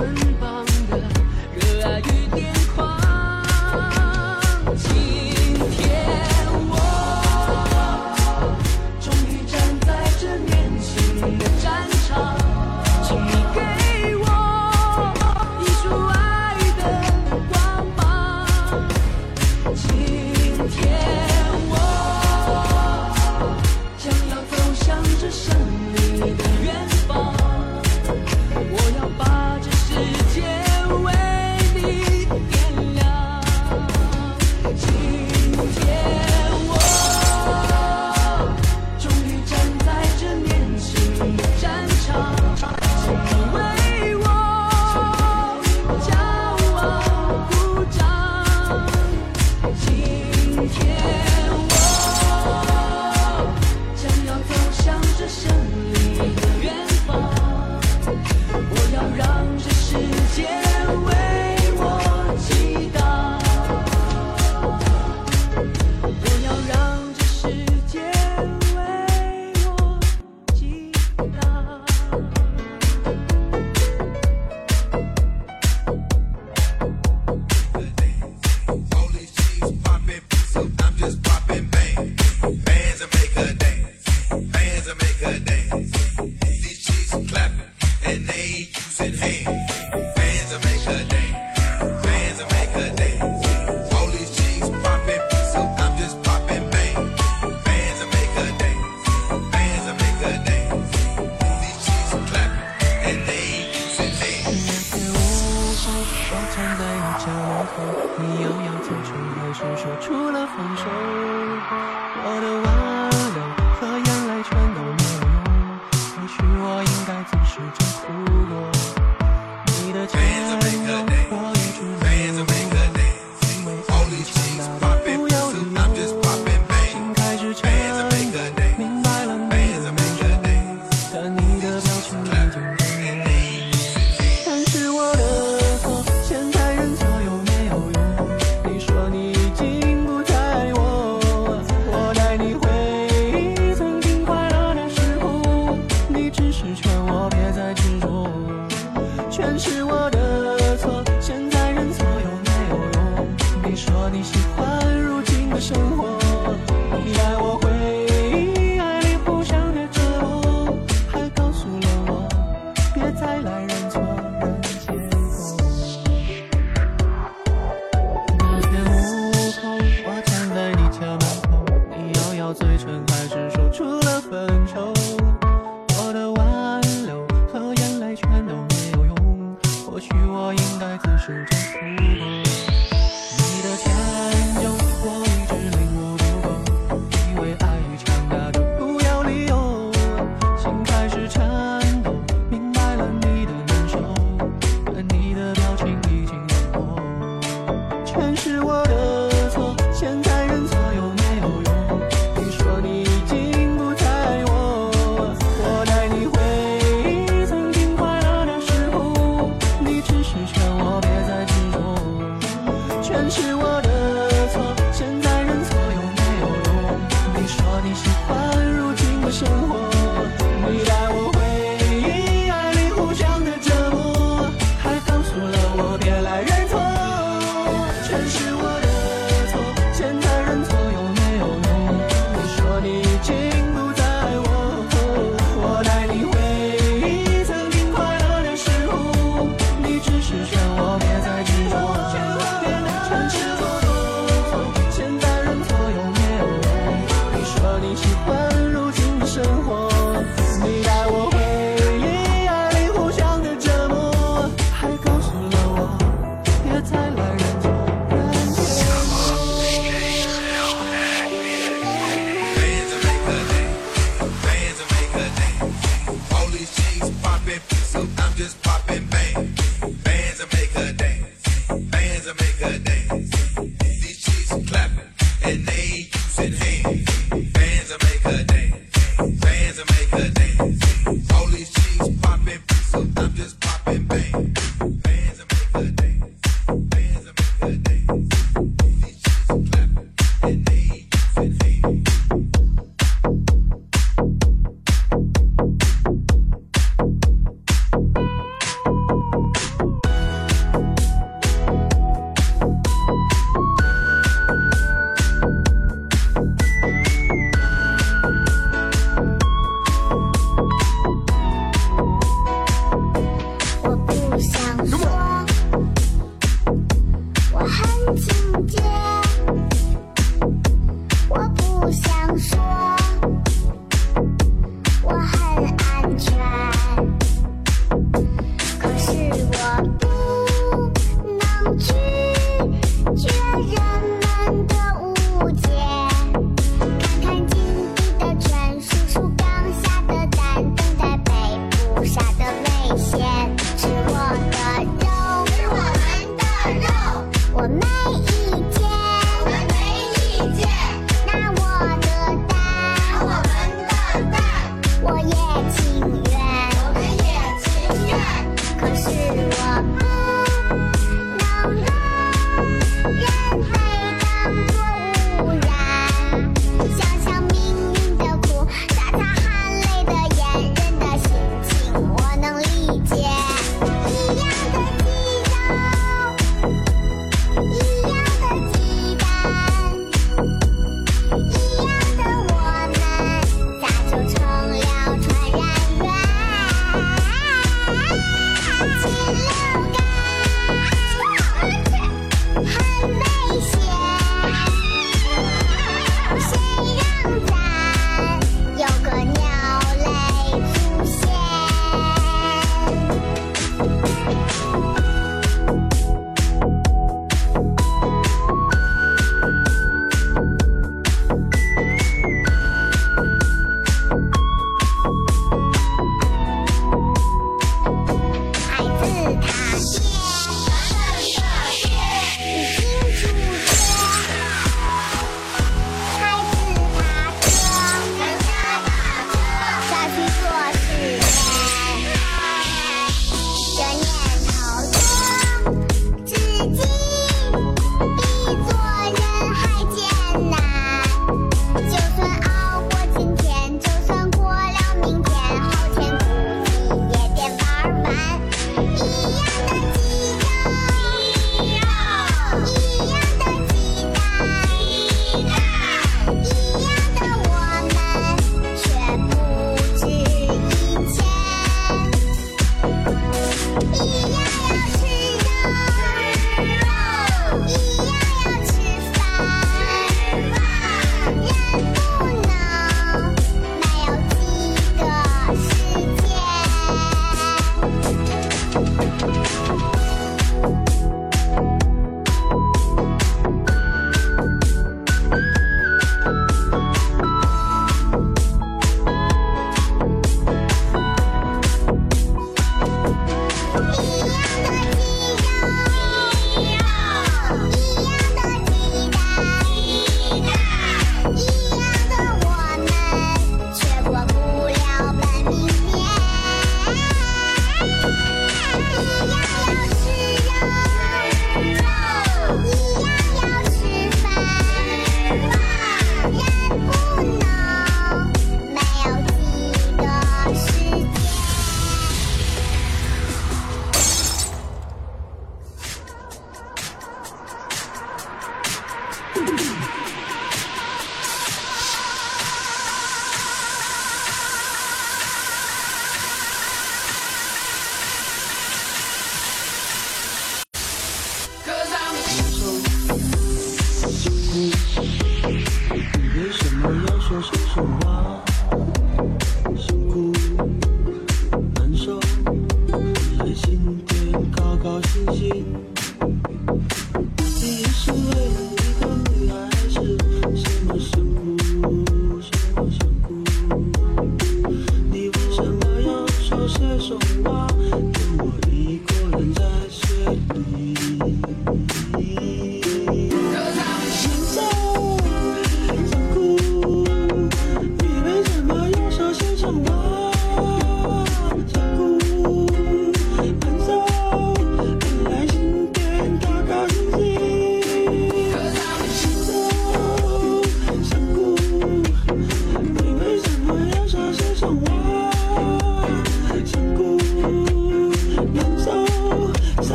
捆绑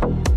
you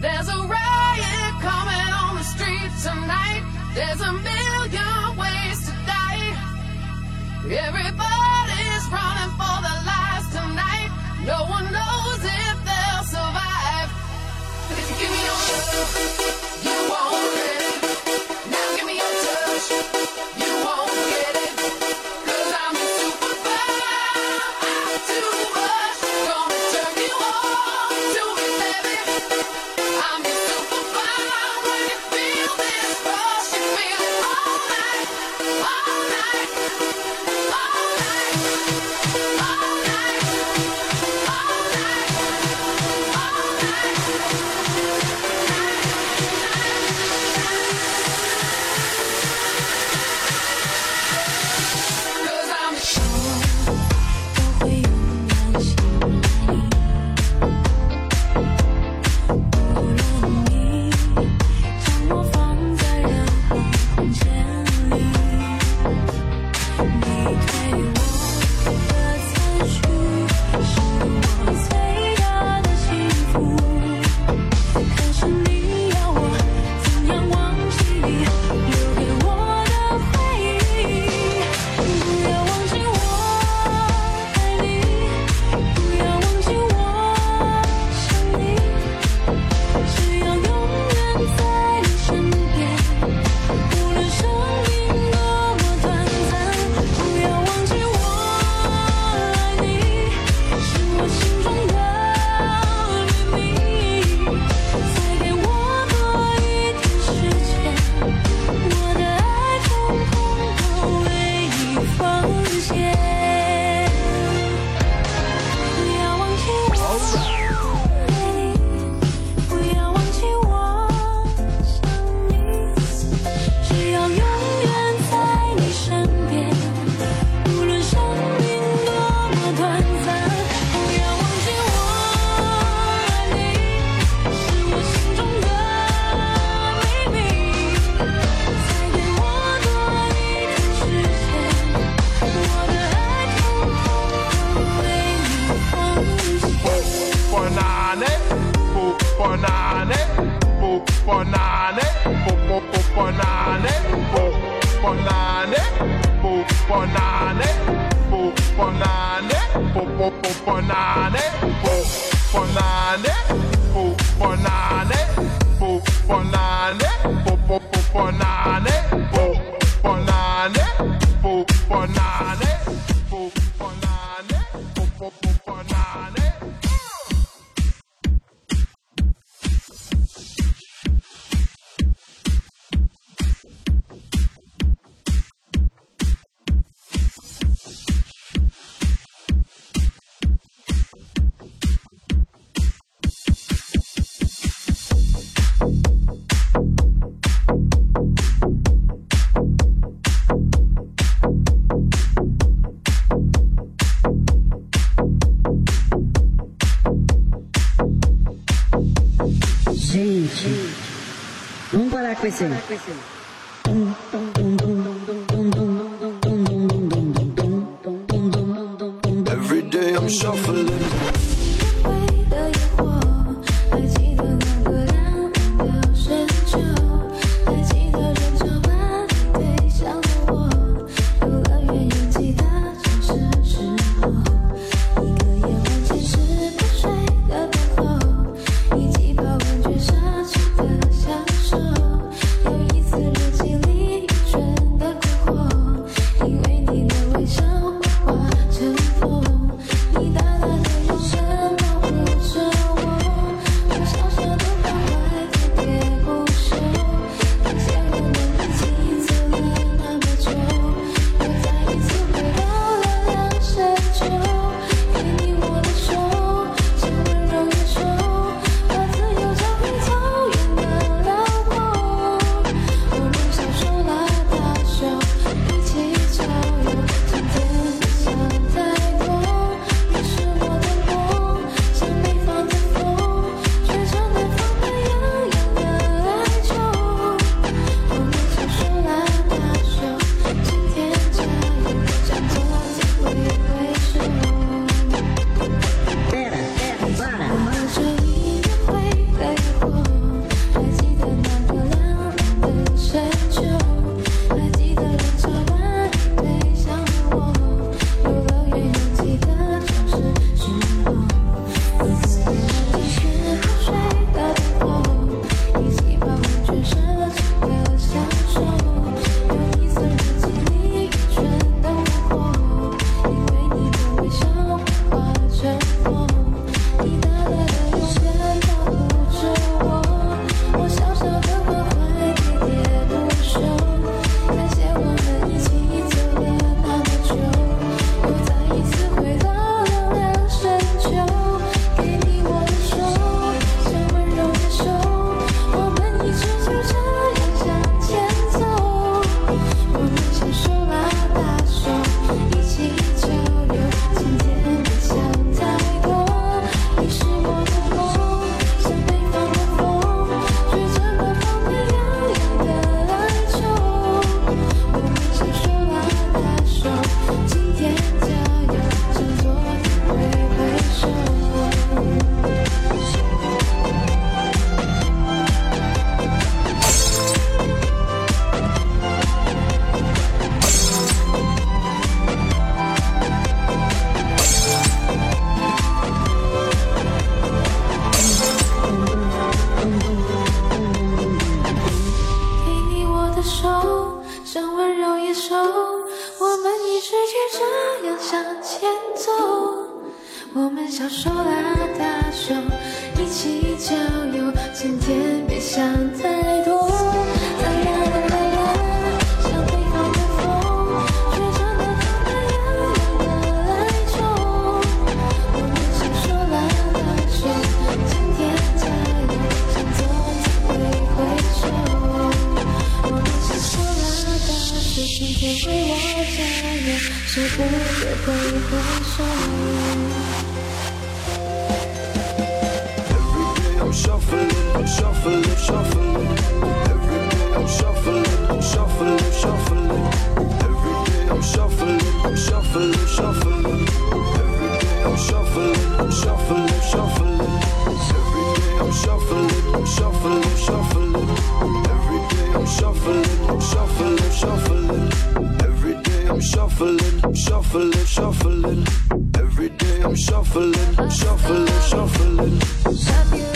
There's a riot coming on the street tonight. There's a million ways to die. Everybody's running for their lives tonight. No one knows if they'll survive. But if you give me your love. Quizzing. shuffling. Every day I'm shuffling, shuffling, shuffling. Every day I'm shuffling, shuffling, shuffling. Every day I'm shuffling, shuffling, shuffling. Every day I'm shuffling, shuffling, shuffling.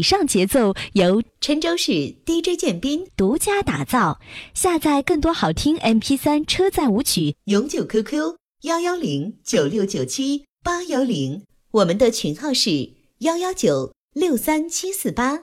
以上节奏由郴州市 dj 建斌独家打造。下载更多好听 mp 三车载舞曲永久 qq 幺幺零九六九七八幺零。我们的群号是幺幺九六三七四八。